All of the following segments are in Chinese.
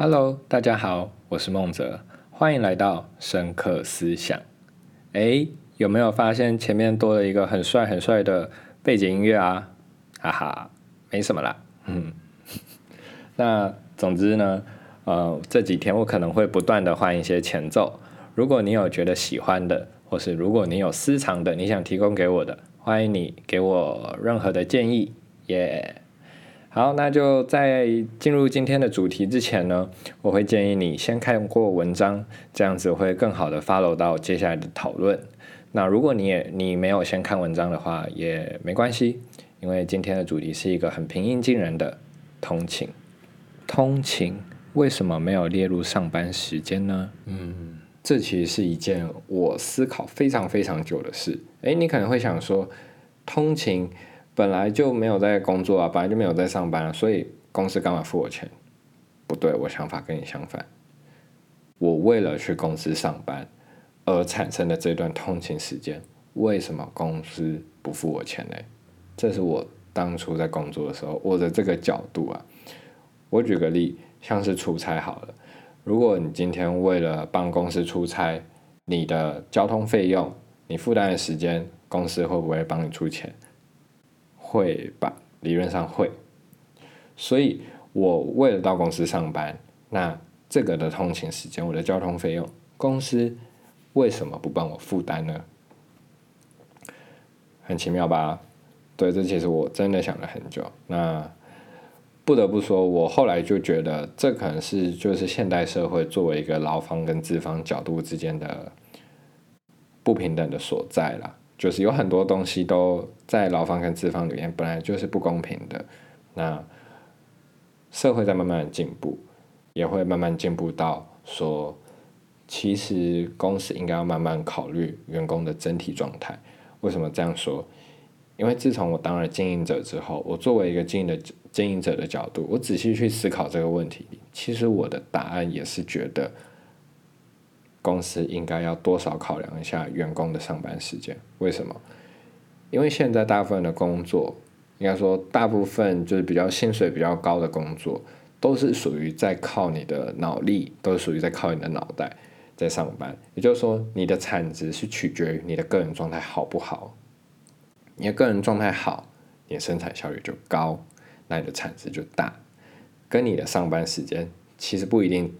Hello，大家好，我是孟泽，欢迎来到深刻思想。哎，有没有发现前面多了一个很帅很帅的背景音乐啊？哈哈，没什么啦。嗯，那总之呢，呃，这几天我可能会不断的换一些前奏。如果你有觉得喜欢的，或是如果你有私藏的，你想提供给我的，欢迎你给我任何的建议，耶。好，那就在进入今天的主题之前呢，我会建议你先看过文章，这样子会更好的 follow 到接下来的讨论。那如果你也你没有先看文章的话，也没关系，因为今天的主题是一个很平易近人的通勤。通勤为什么没有列入上班时间呢？嗯，这其实是一件我思考非常非常久的事。诶，你可能会想说，通勤。本来就没有在工作啊，本来就没有在上班啊，所以公司干嘛付我钱？不对，我想法跟你相反。我为了去公司上班而产生的这段通勤时间，为什么公司不付我钱呢？这是我当初在工作的时候我的这个角度啊。我举个例，像是出差好了，如果你今天为了帮公司出差，你的交通费用、你负担的时间，公司会不会帮你出钱？会吧，理论上会。所以我为了到公司上班，那这个的通勤时间，我的交通费用，公司为什么不帮我负担呢？很奇妙吧？对，这其实我真的想了很久。那不得不说，我后来就觉得，这可能是就是现代社会作为一个劳方跟资方角度之间的不平等的所在了。就是有很多东西都在劳方跟资方里面本来就是不公平的，那社会在慢慢的进步，也会慢慢进步到说，其实公司应该要慢慢考虑员工的整体状态。为什么这样说？因为自从我当了经营者之后，我作为一个经营的经营者的角度，我仔细去思考这个问题，其实我的答案也是觉得。公司应该要多少考量一下员工的上班时间？为什么？因为现在大部分的工作，应该说大部分就是比较薪水比较高的工作，都是属于在靠你的脑力，都是属于在靠你的脑袋在上班。也就是说，你的产值是取决于你的个人状态好不好。你的个人状态好，你的生产效率就高，那你的产值就大。跟你的上班时间其实不一定。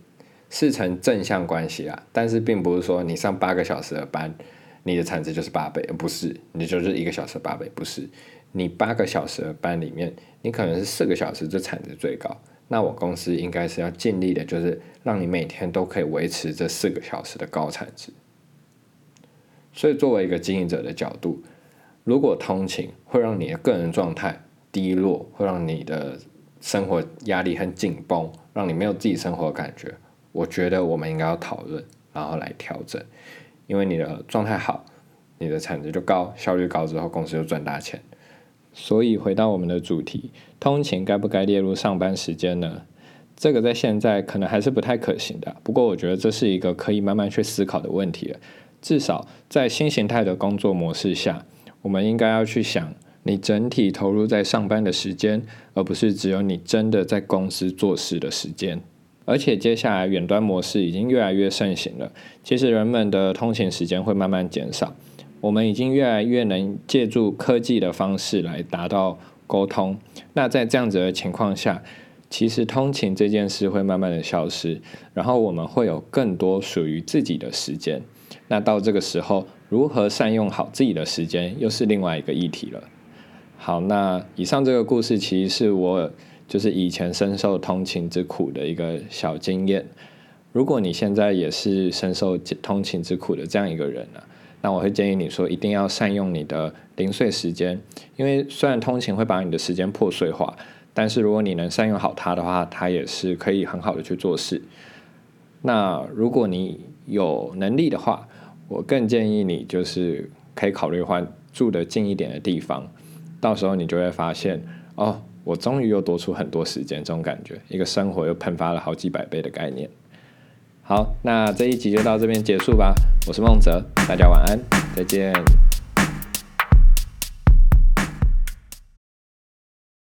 是成正向关系啦，但是并不是说你上八个小时的班，你的产值就是八倍，不是，你就是一个小时八倍，不是，你八个小时的班里面，你可能是四个小时这产值最高，那我公司应该是要尽力的，就是让你每天都可以维持这四个小时的高产值。所以作为一个经营者的角度，如果通勤会让你的个人状态低落，会让你的生活压力很紧绷，让你没有自己生活的感觉。我觉得我们应该要讨论，然后来调整，因为你的状态好，你的产值就高，效率高之后，公司就赚大钱。所以回到我们的主题，通勤该不该列入上班时间呢？这个在现在可能还是不太可行的。不过我觉得这是一个可以慢慢去思考的问题了。至少在新形态的工作模式下，我们应该要去想，你整体投入在上班的时间，而不是只有你真的在公司做事的时间。而且接下来远端模式已经越来越盛行了，其实人们的通勤时间会慢慢减少。我们已经越来越能借助科技的方式来达到沟通。那在这样子的情况下，其实通勤这件事会慢慢的消失，然后我们会有更多属于自己的时间。那到这个时候，如何善用好自己的时间，又是另外一个议题了。好，那以上这个故事其实是我。就是以前深受通勤之苦的一个小经验。如果你现在也是深受通勤之苦的这样一个人呢，那我会建议你说，一定要善用你的零碎时间。因为虽然通勤会把你的时间破碎化，但是如果你能善用好它的话，它也是可以很好的去做事。那如果你有能力的话，我更建议你就是可以考虑换住的近一点的地方，到时候你就会发现哦。我终于又多出很多时间，这种感觉，一个生活又喷发了好几百倍的概念。好，那这一集就到这边结束吧。我是孟泽，大家晚安，再见。